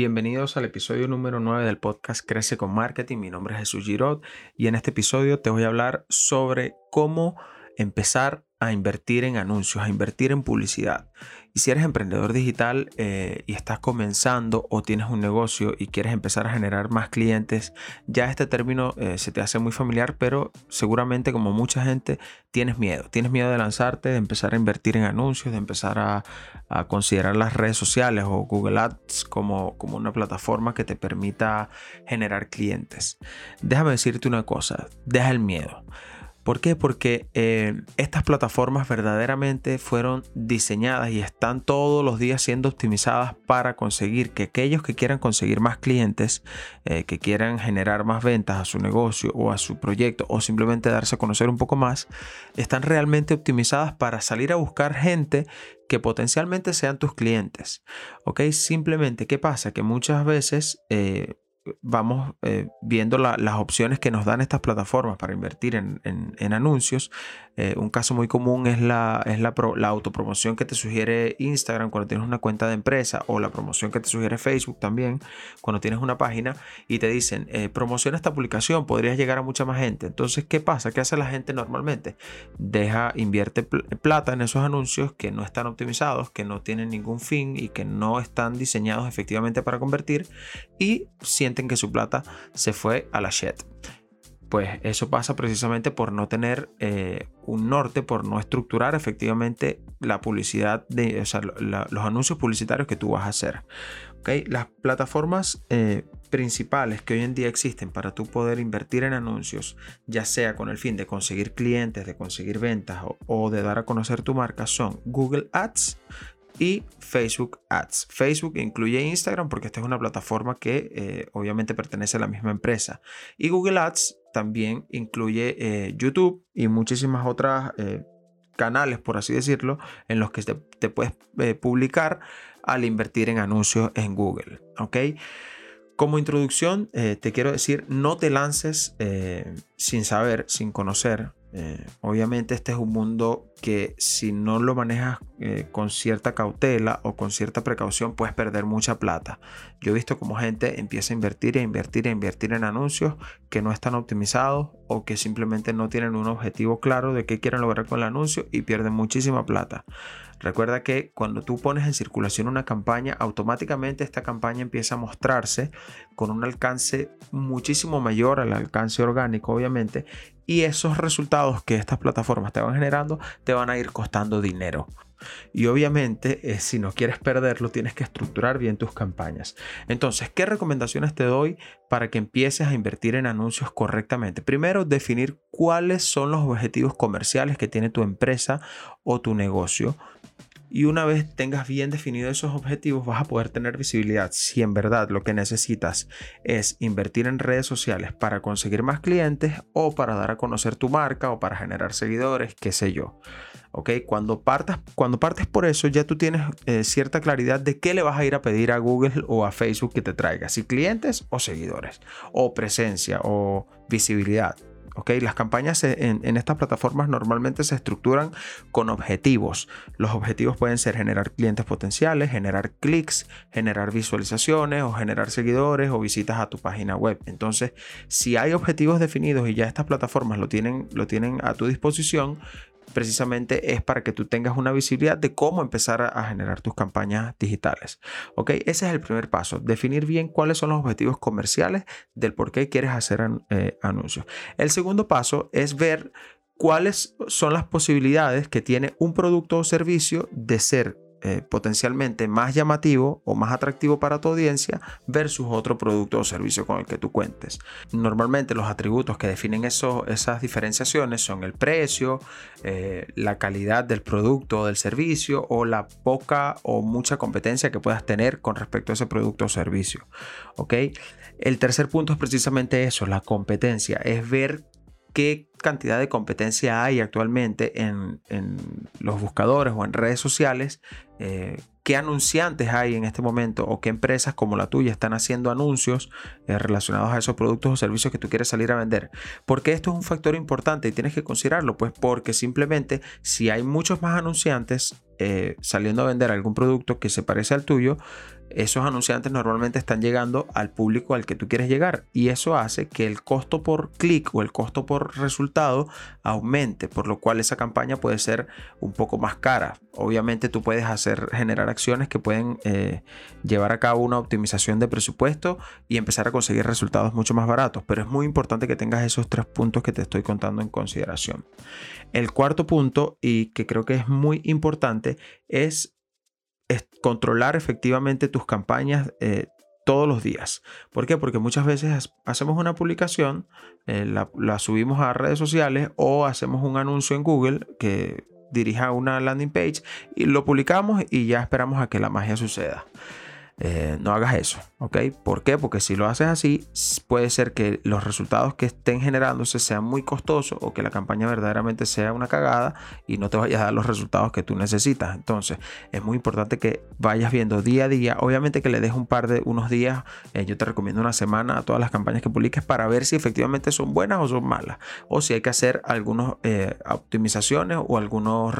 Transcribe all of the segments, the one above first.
Bienvenidos al episodio número 9 del podcast Crece con Marketing. Mi nombre es Jesús Girot y en este episodio te voy a hablar sobre cómo empezar a invertir en anuncios, a invertir en publicidad. Y si eres emprendedor digital eh, y estás comenzando o tienes un negocio y quieres empezar a generar más clientes, ya este término eh, se te hace muy familiar, pero seguramente como mucha gente tienes miedo. Tienes miedo de lanzarte, de empezar a invertir en anuncios, de empezar a, considerar las redes sociales o Google Ads como, como una plataforma que te permita generar clientes. Déjame decirte una cosa, deja el miedo. ¿Por qué? Porque eh, estas plataformas verdaderamente fueron diseñadas y están todos los días siendo optimizadas para conseguir que aquellos que quieran conseguir más clientes, eh, que quieran generar más ventas a su negocio o a su proyecto o simplemente darse a conocer un poco más, están realmente optimizadas para salir a buscar gente que potencialmente sean tus clientes. ¿Ok? Simplemente, ¿qué pasa? Que muchas veces... Eh, vamos eh, viendo las opciones que nos dan estas plataformas para invertir en, anuncios. Eh, un caso muy común es, la, es la, autopromoción que te sugiere Instagram cuando tienes una cuenta de empresa o la promoción que te sugiere Facebook también cuando tienes una página y te dicen eh, promociona esta publicación, podrías llegar a mucha más gente. Entonces, ¿qué pasa? ¿Qué hace la gente normalmente? Deja, invierte plata en esos anuncios que no están optimizados, que no tienen ningún fin y que no están diseñados efectivamente para convertir y sienten que su plata se fue a la shit. Pues eso pasa precisamente por no tener eh, un norte, por no estructurar efectivamente la publicidad, de, los anuncios publicitarios que tú vas a hacer. ¿Okay? Las plataformas eh, principales que hoy en día existen para tú poder invertir en anuncios, ya sea con el fin de conseguir clientes, de conseguir ventas o de dar a conocer tu marca, son Google Ads, y Facebook Ads. Facebook incluye Instagram porque esta es una plataforma que eh, obviamente pertenece a la misma empresa. Y Google Ads también incluye eh, YouTube y muchísimas otras eh, canales, por así decirlo, en los que te, puedes publicar al invertir en anuncios en Google. ¿ok? Como introducción, te quiero decir, no te lances sin saber, sin conocer eh, obviamente este es un mundo que si no lo manejas eh, con cierta cautela o con cierta precaución puedes perder mucha plata. Yo he visto como gente empieza a invertir e invertir e invertir en anuncios que no están optimizados o que simplemente no tienen un objetivo claro de qué quieren lograr con el anuncio y pierden muchísima plata. Recuerda que cuando tú pones en circulación una campaña, automáticamente esta campaña empieza a mostrarse con un alcance muchísimo mayor al alcance orgánico, obviamente, y esos resultados que estas plataformas te van generando te van a ir costando dinero. Y obviamente, eh, si no quieres perderlo, tienes que estructurar bien tus campañas. Entonces, ¿qué recomendaciones te doy para que empieces a invertir en anuncios correctamente? Primero, definir cuáles son los objetivos comerciales que tiene tu empresa o tu negocio. Y una vez tengas bien definidos esos objetivos, vas a poder tener visibilidad. Si en verdad lo que necesitas es invertir en redes sociales para conseguir más clientes o para dar a conocer tu marca o para generar seguidores, qué sé yo. ¿Ok? Cuando, cuando partes por eso, ya tú tienes eh, cierta claridad de qué le vas a ir a pedir a Google o a Facebook que te traiga. Si clientes o seguidores, o presencia o visibilidad. Las campañas en, estas plataformas normalmente se estructuran con objetivos. Los objetivos pueden ser generar clientes potenciales, generar clics, generar visualizaciones o generar seguidores o visitas a tu página web. Entonces, si hay objetivos definidos y ya estas plataformas lo tienen, lo tienen a tu disposición, precisamente es para que tú tengas una visibilidad de cómo empezar a, generar tus campañas digitales. ¿Ok? Ese es el primer paso, definir bien cuáles son los objetivos comerciales del por qué quieres hacer eh, anuncios. El segundo paso es ver cuáles son las posibilidades que tiene un producto o servicio de ser eh, potencialmente más llamativo o más atractivo para tu audiencia versus otro producto o servicio con el que tú cuentes. Normalmente los atributos que definen esas diferenciaciones son el precio, eh, la calidad del producto o del servicio o la poca o mucha competencia que puedas tener con respecto a ese producto o servicio. El tercer punto es precisamente eso, la competencia, es ver qué cantidad de competencia hay actualmente en, los buscadores o en redes sociales, eh, qué anunciantes hay en este momento o qué empresas como la tuya están haciendo anuncios eh, relacionados a esos productos o servicios que tú quieres salir a vender. Porque esto es un factor importante y tienes que considerarlo, pues porque simplemente si hay muchos más anunciantes eh, saliendo a vender algún producto que se parece al tuyo, esos anunciantes normalmente están llegando al público al que tú quieres llegar y eso hace que el costo por clic o el costo por resultado aumente, por lo cual esa campaña puede ser un poco más cara. Obviamente tú puedes hacer generar acciones que pueden eh, llevar a cabo una optimización de presupuesto y empezar a conseguir resultados mucho más baratos, pero es muy importante que tengas esos tres puntos que te estoy contando en consideración. El cuarto punto y que creo que es muy importante es controlar efectivamente tus campañas eh, todos los días. ¿Por qué? Porque muchas veces hacemos una publicación, eh, la, subimos a redes sociales o hacemos un anuncio en Google que dirija una landing page y lo publicamos y ya esperamos a que la magia suceda. Eh, no hagas eso, ¿ok? ¿Por qué? Porque si lo haces así, puede ser que los resultados que estén generándose sean muy costosos o que la campaña verdaderamente sea una cagada y no te vaya a dar los resultados que tú necesitas. Entonces, es muy importante que vayas viendo día a día. Obviamente que le des un par de unos días, eh, yo te recomiendo una semana a todas las campañas que publiques para ver si efectivamente son buenas o son malas. O si hay que hacer algunas eh, optimizaciones o algunos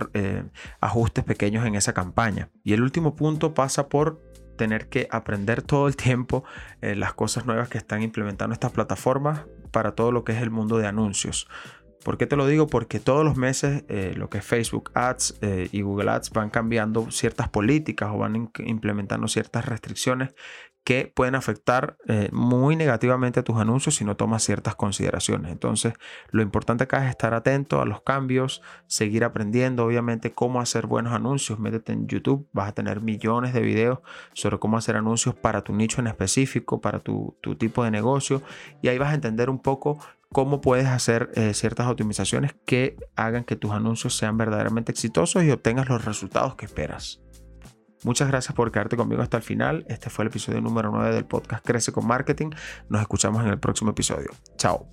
ajustes pequeños en esa campaña. Y el último punto pasa por tener que aprender todo el tiempo eh, las cosas nuevas que están implementando estas plataformas para todo lo que es el mundo de anuncios. ¿Por qué te lo digo? Porque todos los meses eh, lo que es Facebook Ads eh, y Google Ads van cambiando ciertas políticas o van implementando ciertas restricciones que pueden afectar eh, muy negativamente a tus anuncios si no tomas ciertas consideraciones. Entonces, lo importante acá es estar atento a los cambios, seguir aprendiendo, obviamente, cómo hacer buenos anuncios. Métete en YouTube, vas a tener millones de videos sobre cómo hacer anuncios para tu nicho en específico, para tu, tipo de negocio, y ahí vas a entender un poco cómo puedes hacer eh, ciertas optimizaciones que hagan que tus anuncios sean verdaderamente exitosos y obtengas los resultados que esperas. Muchas gracias por quedarte conmigo hasta el final. Este fue el episodio número 9 del podcast Crece con Marketing. Nos escuchamos en el próximo episodio. Chao.